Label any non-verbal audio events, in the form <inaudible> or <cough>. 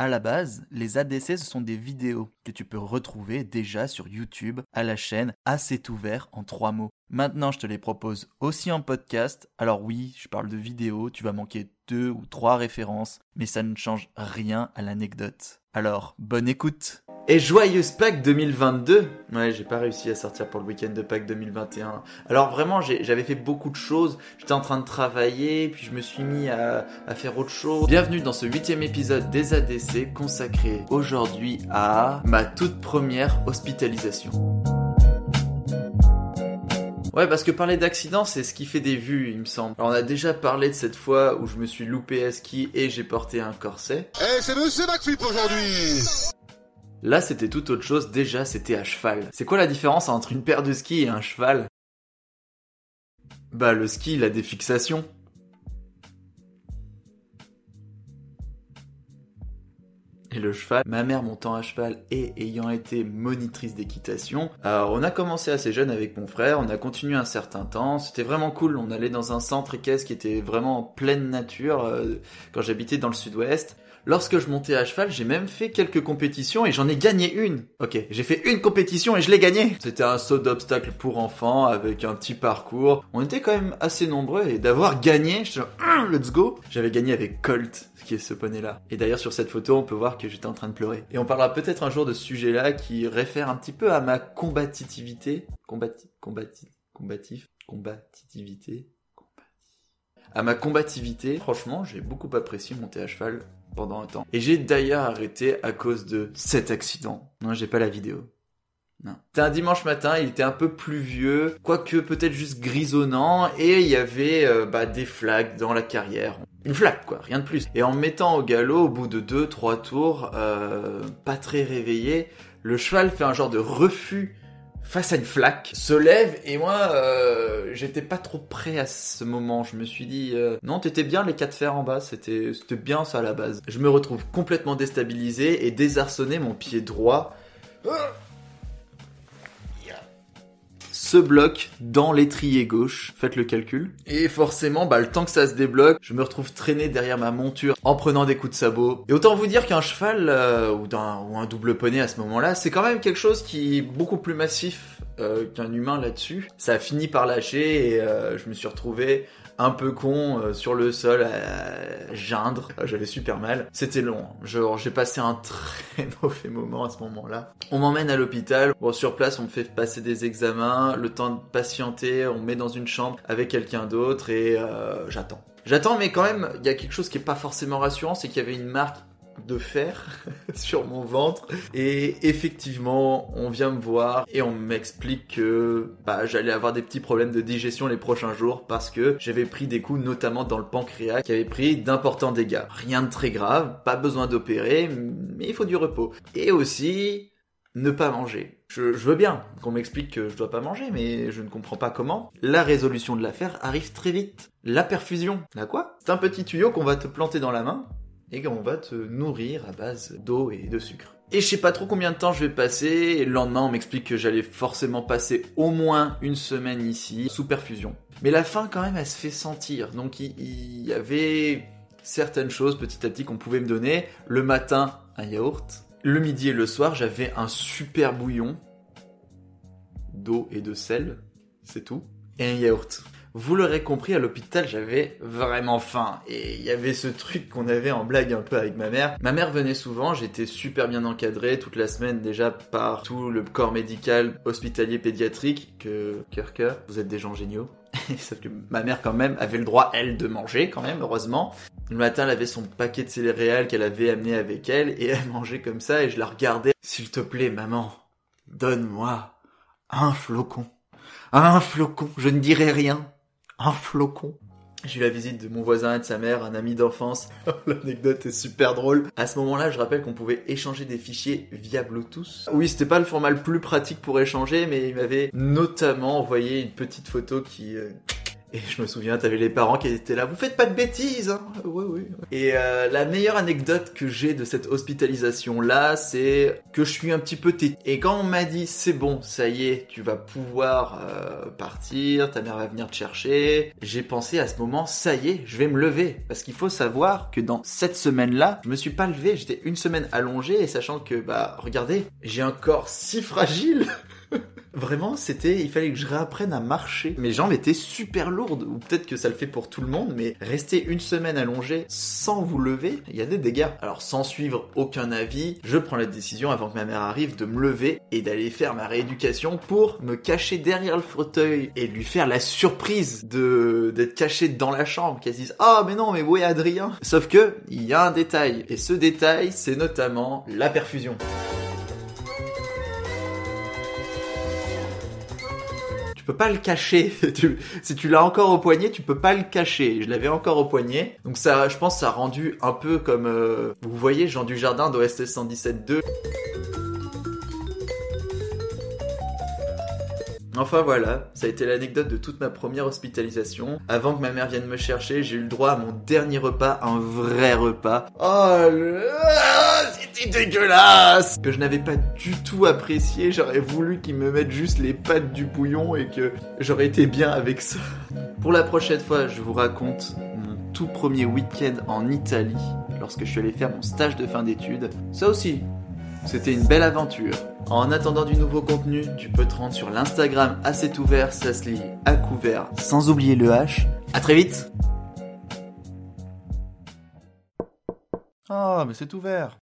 À la base, les ADC, ce sont des vidéos que tu peux retrouver déjà sur YouTube à la chaîne Assez ouvert en trois mots. Maintenant, je te les propose aussi en podcast. Alors oui, je parle de vidéos, tu vas manquer deux ou trois références, mais ça ne change rien à l'anecdote. Alors, bonne écoute et joyeuse Pâques 2022 Ouais, j'ai pas réussi à sortir pour le week-end de Pâques 2021. Alors vraiment, j'avais fait beaucoup de choses. J'étais en train de travailler, puis je me suis mis à, faire autre chose. Bienvenue dans ce huitième épisode des ADC consacré aujourd'hui à ma toute première hospitalisation. Ouais, parce que parler d'accident, c'est ce qui fait des vues, il me semble. Alors, on a déjà parlé de cette fois où je me suis loupé à ski et j'ai porté un corset. Eh, c'est Monsieur McFlip aujourd'hui Là, c'était tout autre chose. Déjà, c'était à cheval. C'est quoi la différence entre une paire de skis et un cheval? Bah, le ski, il a des fixations. Et le cheval. Ma mère montant à cheval et ayant été monitrice d'équitation, alors on a commencé assez jeune avec mon frère, on a continué un certain temps, c'était vraiment cool, on allait dans un centre équestre qui était vraiment en pleine nature euh, quand j'habitais dans le sud-ouest. Lorsque je montais à cheval, j'ai même fait quelques compétitions et j'en ai gagné une. Ok, j'ai fait une compétition et je l'ai gagnée. C'était un saut d'obstacle pour enfants avec un petit parcours. On était quand même assez nombreux et d'avoir gagné, je suis hum, let's go. J'avais gagné avec Colt qui est ce poney-là. Et d'ailleurs sur cette photo, on peut voir que j'étais en train de pleurer. Et on parlera peut-être un jour de ce sujet-là qui réfère un petit peu à ma combativité. Combati... Combati... Combatif... Combativité à ma combativité. Franchement, j'ai beaucoup apprécié monter à cheval pendant un temps. Et j'ai d'ailleurs arrêté à cause de cet accident. Non, j'ai pas la vidéo. C'était un dimanche matin, il était un peu pluvieux, quoique peut-être juste grisonnant, et il y avait euh, bah, des flaques dans la carrière. Une flaque, quoi, rien de plus. Et en me mettant au galop, au bout de deux, trois tours, euh, pas très réveillé, le cheval fait un genre de refus face à une flaque, se lève et moi euh, j'étais pas trop prêt à ce moment. Je me suis dit euh, non t'étais bien les quatre fers en bas, c'était c'était bien ça à la base. Je me retrouve complètement déstabilisé et désarçonné, mon pied droit se bloque dans l'étrier gauche. Faites le calcul. Et forcément, bah, le temps que ça se débloque, je me retrouve traîné derrière ma monture en prenant des coups de sabot. Et autant vous dire qu'un cheval euh, ou, ou un double poney à ce moment-là, c'est quand même quelque chose qui est beaucoup plus massif euh, qu'un humain là-dessus. Ça a fini par lâcher et euh, je me suis retrouvé un peu con euh, sur le sol à geindre. Ah, j'avais super mal. C'était long. Genre, j'ai passé un très <laughs> mauvais moment à ce moment-là. On m'emmène à l'hôpital. Bon, sur place, on me fait passer des examens. Le temps de patienter, on me met dans une chambre avec quelqu'un d'autre et j'attends. J'attends, mais quand même, il y a quelque chose qui est pas forcément rassurant, c'est qu'il y avait une marque de fer <laughs> sur mon ventre. Et effectivement, on vient me voir et on m'explique que bah, j'allais avoir des petits problèmes de digestion les prochains jours parce que j'avais pris des coups, notamment dans le pancréas, qui avait pris d'importants dégâts. Rien de très grave, pas besoin d'opérer, mais il faut du repos. Et aussi, ne pas manger. Je, veux bien qu'on m'explique que je dois pas manger, mais je ne comprends pas comment. La résolution de l'affaire arrive très vite. La perfusion. La quoi? C'est un petit tuyau qu'on va te planter dans la main et qu'on va te nourrir à base d'eau et de sucre. Et je sais pas trop combien de temps je vais passer, le lendemain on m'explique que j'allais forcément passer au moins une semaine ici, sous perfusion. Mais la faim quand même elle se fait sentir, donc il, y avait certaines choses petit à petit qu'on pouvait me donner. Le matin, un yaourt. Le midi et le soir, j'avais un super bouillon d'eau et de sel, c'est tout. Et un yaourt. Vous l'aurez compris, à l'hôpital, j'avais vraiment faim. Et il y avait ce truc qu'on avait en blague un peu avec ma mère. Ma mère venait souvent, j'étais super bien encadré toute la semaine déjà par tout le corps médical hospitalier pédiatrique que, cœur cœur, vous êtes des gens géniaux. <laughs> Sauf que ma mère quand même avait le droit, elle, de manger quand même, heureusement. Le matin, elle avait son paquet de céréales qu'elle avait amené avec elle et elle mangeait comme ça et je la regardais. S'il te plaît, maman, donne-moi un flocon. Un flocon, je ne dirai rien un flocon. J'ai eu la visite de mon voisin et de sa mère, un ami d'enfance. <laughs> L'anecdote est super drôle. À ce moment-là, je rappelle qu'on pouvait échanger des fichiers via Bluetooth. Oui, c'était pas le format le plus pratique pour échanger, mais il m'avait notamment envoyé une petite photo qui, euh, Et je me souviens, t'avais les parents qui étaient là, vous faites pas de bêtises, hein Oui, oui. Et euh, la meilleure anecdote que j'ai de cette hospitalisation-là, c'est que je suis un petit peu têtu. Et quand on m'a dit, c'est bon, ça y est, tu vas pouvoir euh, partir, ta mère va venir te chercher, j'ai pensé à ce moment, ça y est, je vais me lever. Parce qu'il faut savoir que dans cette semaine-là, je me suis pas levé, j'étais une semaine allongée, et sachant que, bah, regardez, j'ai un corps si fragile Vraiment, c'était, il fallait que je réapprenne à marcher. Mes jambes étaient super lourdes, ou peut-être que ça le fait pour tout le monde, mais rester une semaine allongé sans vous lever, il y a des dégâts. Alors sans suivre aucun avis, je prends la décision avant que ma mère arrive de me lever et d'aller faire ma rééducation pour me cacher derrière le fauteuil et lui faire la surprise de d'être caché dans la chambre, qu'elle se dise ah mais non mais où est Adrien? Sauf que il y a un détail et ce détail c'est notamment la perfusion. Peux pas le cacher. <laughs> si tu l'as encore au poignet, tu peux pas le cacher. Je l'avais encore au poignet. Donc ça, je pense, ça a rendu un peu comme, euh, vous voyez, Jean du Jardin d'OST 117.2. Enfin voilà, ça a été l'anecdote de toute ma première hospitalisation. Avant que ma mère vienne me chercher, j'ai eu le droit à mon dernier repas, un vrai repas. Oh, c'était dégueulasse Que je n'avais pas du tout apprécié, j'aurais voulu qu'ils me mettent juste les pattes du bouillon et que j'aurais été bien avec ça. Pour la prochaine fois, je vous raconte mon tout premier week-end en Italie, lorsque je suis allé faire mon stage de fin d'études. Ça aussi, c'était une belle aventure. En attendant du nouveau contenu, tu peux te rendre sur l'Instagram assez ouvert, ça se lit à couvert, sans oublier le H. À très vite Ah, mais c'est ouvert